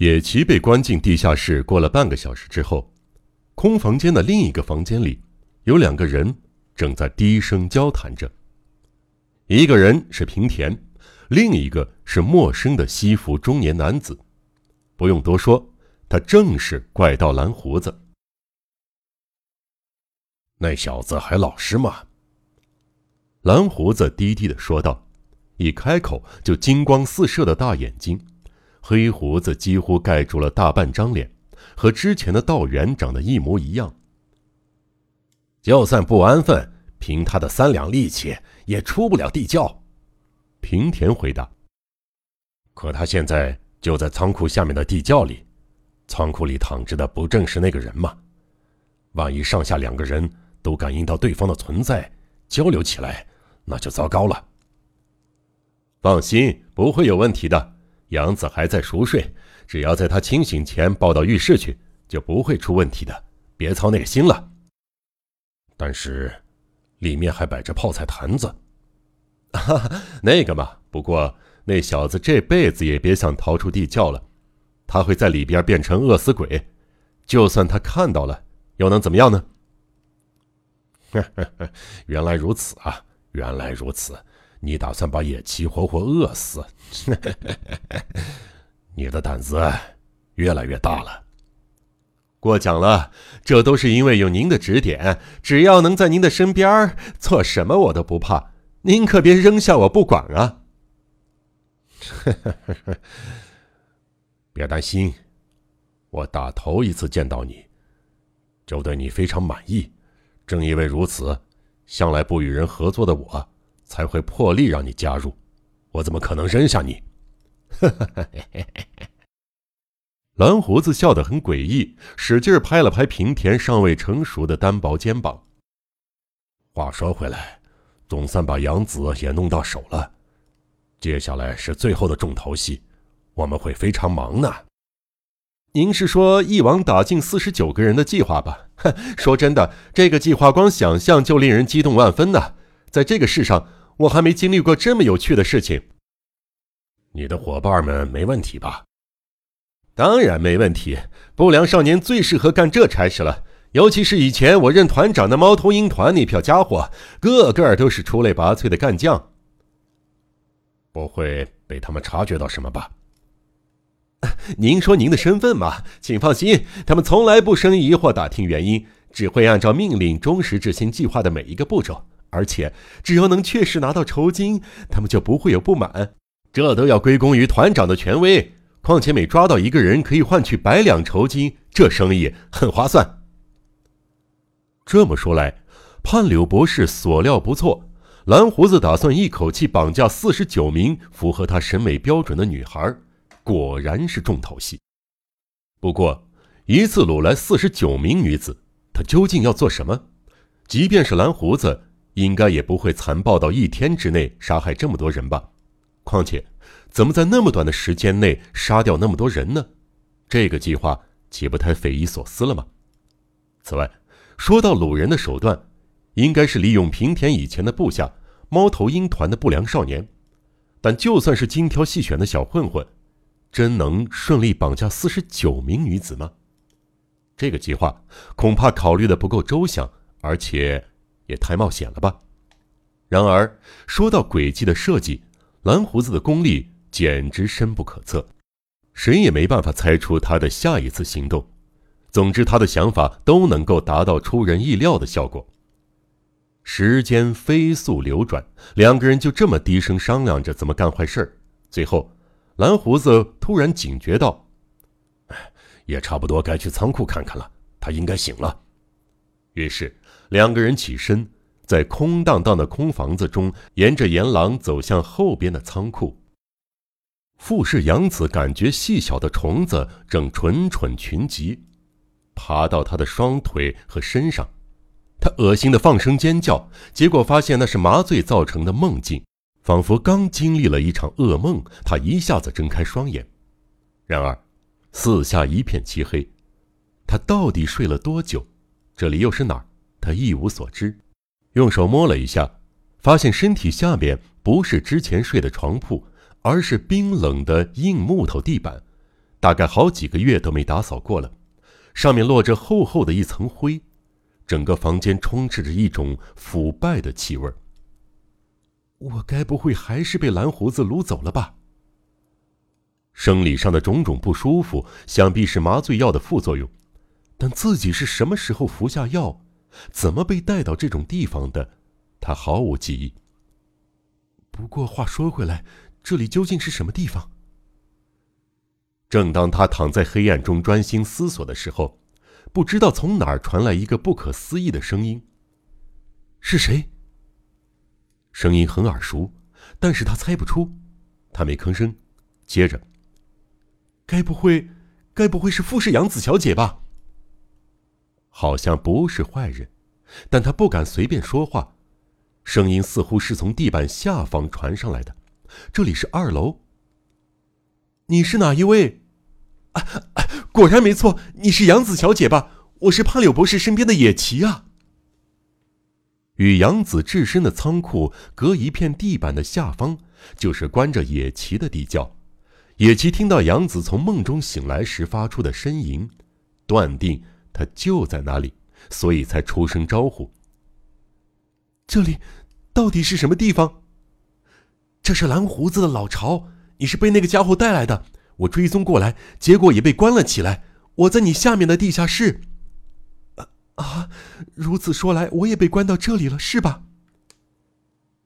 野崎被关进地下室，过了半个小时之后，空房间的另一个房间里，有两个人正在低声交谈着。一个人是平田，另一个是陌生的西服中年男子。不用多说，他正是怪盗蓝胡子。那小子还老实吗？蓝胡子低低的说道，一开口就金光四射的大眼睛，黑胡子几乎盖住了大半张脸，和之前的道员长得一模一样。就算不安分。凭他的三两力气，也出不了地窖。平田回答。可他现在就在仓库下面的地窖里，仓库里躺着的不正是那个人吗？万一上下两个人都感应到对方的存在，交流起来，那就糟糕了。放心，不会有问题的。杨子还在熟睡，只要在他清醒前抱到浴室去，就不会出问题的。别操那个心了。但是。里面还摆着泡菜坛子，哈哈，那个嘛。不过那小子这辈子也别想逃出地窖了，他会在里边变成饿死鬼。就算他看到了，又能怎么样呢？原来如此啊！原来如此，你打算把野崎活活饿死？你的胆子越来越大了。过奖了，这都是因为有您的指点。只要能在您的身边，做什么我都不怕。您可别扔下我不管啊！别担心，我打头一次见到你，就对你非常满意。正因为如此，向来不与人合作的我，才会破例让你加入。我怎么可能扔下你？蓝胡子笑得很诡异，使劲拍了拍平田尚未成熟的单薄肩膀。话说回来，总算把杨子也弄到手了，接下来是最后的重头戏，我们会非常忙呢。您是说一网打尽四十九个人的计划吧？哼，说真的，这个计划光想象就令人激动万分呢。在这个世上，我还没经历过这么有趣的事情。你的伙伴们没问题吧？当然没问题，不良少年最适合干这差事了。尤其是以前我任团长的猫头鹰团那票家伙，个个都是出类拔萃的干将。不会被他们察觉到什么吧？您说您的身份嘛，请放心，他们从来不生疑或打听原因，只会按照命令忠实执行计划的每一个步骤。而且，只要能确实拿到酬金，他们就不会有不满。这都要归功于团长的权威。况且每抓到一个人可以换取百两酬金，这生意很划算。这么说来，潘柳博士所料不错，蓝胡子打算一口气绑架四十九名符合他审美标准的女孩，果然是重头戏。不过，一次掳来四十九名女子，他究竟要做什么？即便是蓝胡子，应该也不会残暴到一天之内杀害这么多人吧？况且。怎么在那么短的时间内杀掉那么多人呢？这个计划岂不太匪夷所思了吗？此外，说到掳人的手段，应该是利用平田以前的部下猫头鹰团的不良少年。但就算是精挑细选的小混混，真能顺利绑架四十九名女子吗？这个计划恐怕考虑的不够周详，而且也太冒险了吧。然而，说到诡计的设计，蓝胡子的功力。简直深不可测，谁也没办法猜出他的下一次行动。总之，他的想法都能够达到出人意料的效果。时间飞速流转，两个人就这么低声商量着怎么干坏事最后，蓝胡子突然警觉到：“也差不多该去仓库看看了，他应该醒了。”于是，两个人起身，在空荡荡的空房子中，沿着沿廊走向后边的仓库。富士洋子感觉细小的虫子正蠢蠢群集，爬到他的双腿和身上，他恶心的放声尖叫，结果发现那是麻醉造成的梦境，仿佛刚经历了一场噩梦。他一下子睁开双眼，然而四下一片漆黑，他到底睡了多久？这里又是哪儿？他一无所知。用手摸了一下，发现身体下面不是之前睡的床铺。而是冰冷的硬木头地板，大概好几个月都没打扫过了，上面落着厚厚的一层灰，整个房间充斥着一种腐败的气味。我该不会还是被蓝胡子掳走了吧？生理上的种种不舒服，想必是麻醉药的副作用，但自己是什么时候服下药，怎么被带到这种地方的，他毫无记忆。不过话说回来，这里究竟是什么地方？正当他躺在黑暗中专心思索的时候，不知道从哪儿传来一个不可思议的声音。是谁？声音很耳熟，但是他猜不出。他没吭声，接着：“该不会，该不会是富士洋子小姐吧？”好像不是坏人，但他不敢随便说话。声音似乎是从地板下方传上来的，这里是二楼。你是哪一位？啊，果然没错，你是杨子小姐吧？我是帕柳博士身边的野崎啊。与杨子置身的仓库隔一片地板的下方，就是关着野崎的地窖。野崎听到杨子从梦中醒来时发出的呻吟，断定他就在那里，所以才出声招呼。这里到底是什么地方？这是蓝胡子的老巢，你是被那个家伙带来的。我追踪过来，结果也被关了起来。我在你下面的地下室。啊，如此说来，我也被关到这里了，是吧？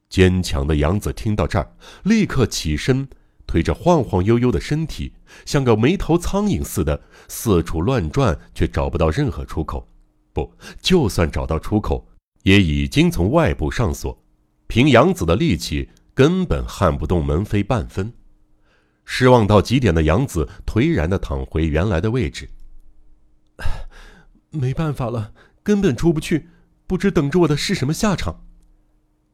坚强的杨子听到这儿，立刻起身，推着晃晃悠悠的身体，像个没头苍蝇似的四处乱转，却找不到任何出口。不，就算找到出口。也已经从外部上锁，凭杨子的力气根本撼不动门扉半分。失望到极点的杨子颓然的躺回原来的位置。没办法了，根本出不去，不知等着我的是什么下场。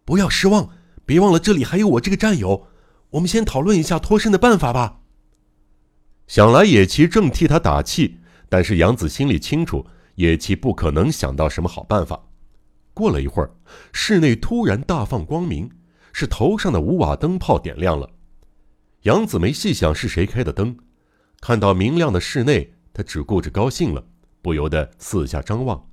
不要失望，别忘了这里还有我这个战友。我们先讨论一下脱身的办法吧。想来野崎正替他打气，但是杨子心里清楚，野崎不可能想到什么好办法。过了一会儿，室内突然大放光明，是头上的五瓦灯泡点亮了。杨子没细想是谁开的灯，看到明亮的室内，他只顾着高兴了，不由得四下张望。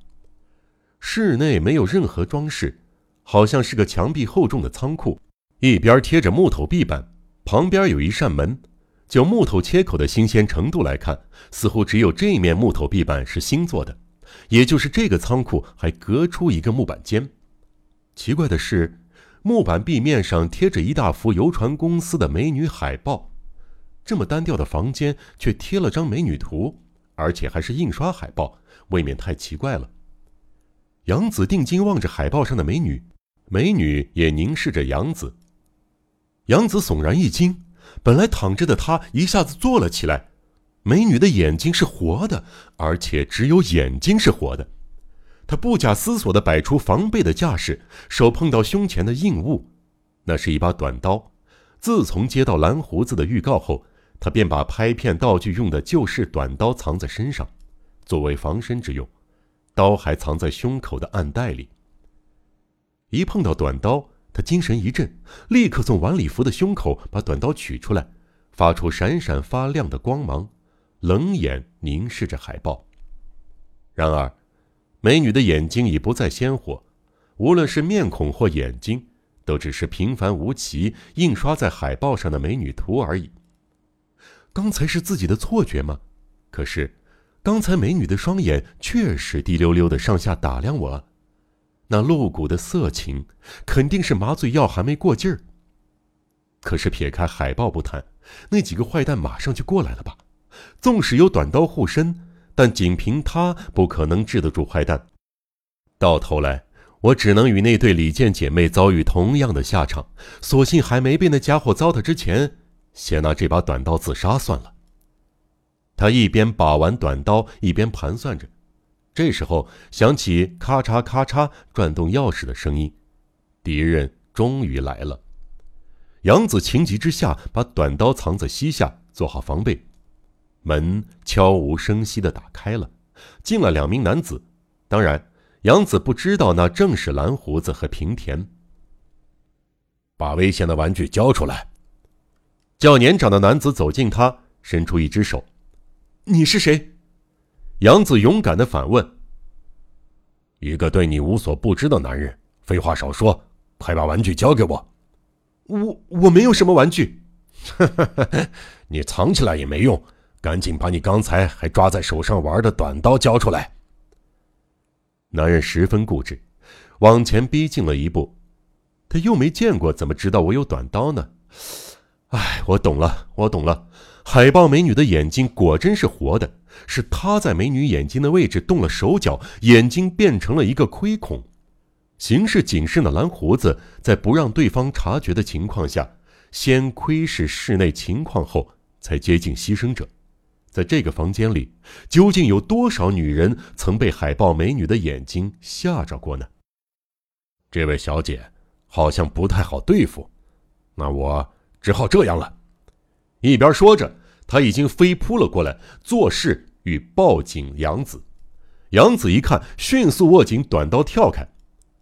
室内没有任何装饰，好像是个墙壁厚重的仓库，一边贴着木头壁板，旁边有一扇门。就木头切口的新鲜程度来看，似乎只有这面木头壁板是新做的。也就是这个仓库还隔出一个木板间。奇怪的是，木板壁面上贴着一大幅游船公司的美女海报。这么单调的房间却贴了张美女图，而且还是印刷海报，未免太奇怪了。杨子定睛望着海报上的美女，美女也凝视着杨子。杨子悚然一惊，本来躺着的他一下子坐了起来。美女的眼睛是活的，而且只有眼睛是活的。她不假思索地摆出防备的架势，手碰到胸前的硬物，那是一把短刀。自从接到蓝胡子的预告后，他便把拍片道具用的旧式短刀藏在身上，作为防身之用。刀还藏在胸口的暗袋里。一碰到短刀，他精神一振，立刻从晚礼服的胸口把短刀取出来，发出闪闪发亮的光芒。冷眼凝视着海报。然而，美女的眼睛已不再鲜活，无论是面孔或眼睛，都只是平凡无奇、印刷在海报上的美女图而已。刚才是自己的错觉吗？可是，刚才美女的双眼确实滴溜溜的上下打量我，那露骨的色情，肯定是麻醉药还没过劲儿。可是撇开海报不谈，那几个坏蛋马上就过来了吧？纵使有短刀护身，但仅凭他不可能治得住坏蛋。到头来，我只能与那对李健姐妹遭遇同样的下场。索性还没被那家伙糟蹋之前，先拿这把短刀自杀算了。他一边把玩短刀，一边盘算着。这时候，响起咔嚓咔嚓转动钥匙的声音，敌人终于来了。杨子情急之下，把短刀藏在膝下，做好防备。门悄无声息的打开了，进了两名男子。当然，杨子不知道那正是蓝胡子和平田。把危险的玩具交出来！较年长的男子走近他，伸出一只手，你是谁？”杨子勇敢的反问：“一个对你无所不知的男人。废话少说，快把玩具交给我。”“我我没有什么玩具。”“你藏起来也没用，赶紧把你刚才还抓在手上玩的短刀交出来。”男人十分固执，往前逼近了一步。他又没见过，怎么知道我有短刀呢？哎，我懂了，我懂了。海豹美女的眼睛果真是活的，是他在美女眼睛的位置动了手脚，眼睛变成了一个窥孔。行事谨慎的蓝胡子在不让对方察觉的情况下，先窥视室内情况后，才接近牺牲者。在这个房间里，究竟有多少女人曾被海豹美女的眼睛吓着过呢？这位小姐。好像不太好对付，那我只好这样了。一边说着，他已经飞扑了过来，做事与抱紧杨子。杨子一看，迅速握紧短刀跳开。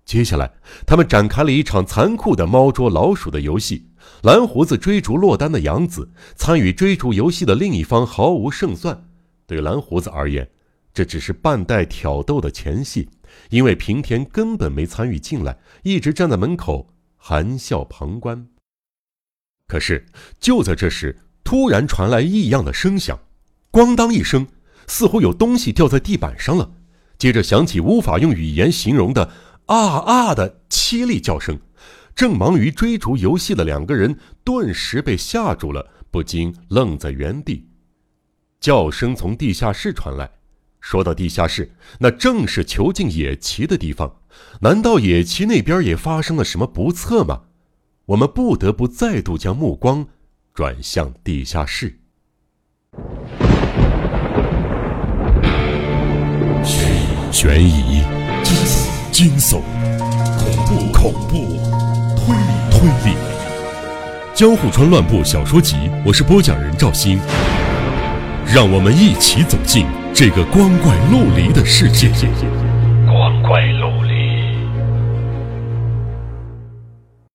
接下来，他们展开了一场残酷的猫捉老鼠的游戏。蓝胡子追逐落单的杨子，参与追逐游戏的另一方毫无胜算。对蓝胡子而言，这只是半带挑逗的前戏。因为平田根本没参与进来，一直站在门口含笑旁观。可是就在这时，突然传来异样的声响，咣当一声，似乎有东西掉在地板上了。接着响起无法用语言形容的“啊啊”的凄厉叫声。正忙于追逐游戏的两个人顿时被吓住了，不禁愣在原地。叫声从地下室传来。说到地下室，那正是囚禁野崎的地方。难道野崎那边也发生了什么不测吗？我们不得不再度将目光转向地下室。悬疑、惊悚、恐怖、恐怖、推理、推理，《江户川乱步小说集》，我是播讲人赵鑫，让我们一起走进。这个光怪陆离的世界，光怪陆。